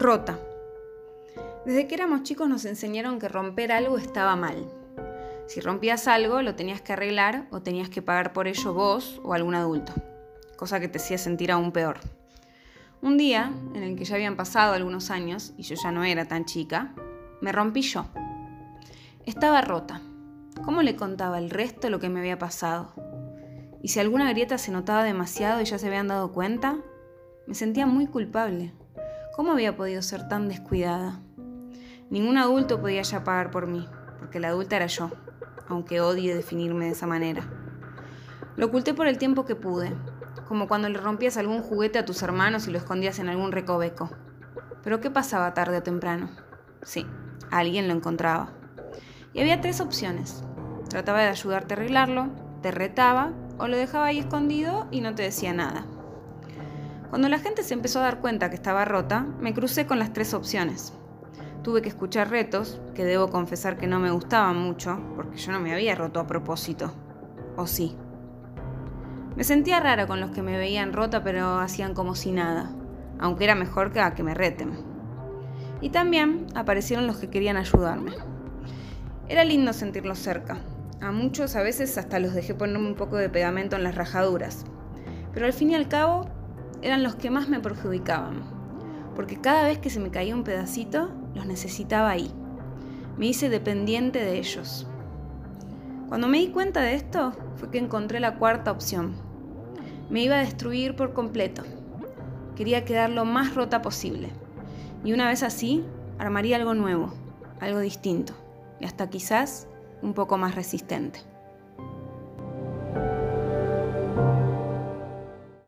Rota. Desde que éramos chicos nos enseñaron que romper algo estaba mal. Si rompías algo, lo tenías que arreglar o tenías que pagar por ello vos o algún adulto, cosa que te hacía sentir aún peor. Un día, en el que ya habían pasado algunos años y yo ya no era tan chica, me rompí yo. Estaba rota. ¿Cómo le contaba el resto lo que me había pasado? Y si alguna grieta se notaba demasiado y ya se habían dado cuenta, me sentía muy culpable. ¿Cómo había podido ser tan descuidada? Ningún adulto podía ya pagar por mí, porque la adulta era yo, aunque odie definirme de esa manera. Lo oculté por el tiempo que pude, como cuando le rompías algún juguete a tus hermanos y lo escondías en algún recoveco. Pero ¿qué pasaba tarde o temprano? Sí, alguien lo encontraba. Y había tres opciones. Trataba de ayudarte a arreglarlo, te retaba o lo dejaba ahí escondido y no te decía nada. Cuando la gente se empezó a dar cuenta que estaba rota, me crucé con las tres opciones. Tuve que escuchar retos, que debo confesar que no me gustaban mucho, porque yo no me había roto a propósito. ¿O sí? Me sentía rara con los que me veían rota pero hacían como si nada, aunque era mejor que a que me reten. Y también aparecieron los que querían ayudarme. Era lindo sentirlos cerca. A muchos a veces hasta los dejé ponerme un poco de pegamento en las rajaduras. Pero al fin y al cabo eran los que más me perjudicaban, porque cada vez que se me caía un pedacito, los necesitaba ahí. Me hice dependiente de ellos. Cuando me di cuenta de esto, fue que encontré la cuarta opción. Me iba a destruir por completo. Quería quedar lo más rota posible. Y una vez así, armaría algo nuevo, algo distinto, y hasta quizás un poco más resistente.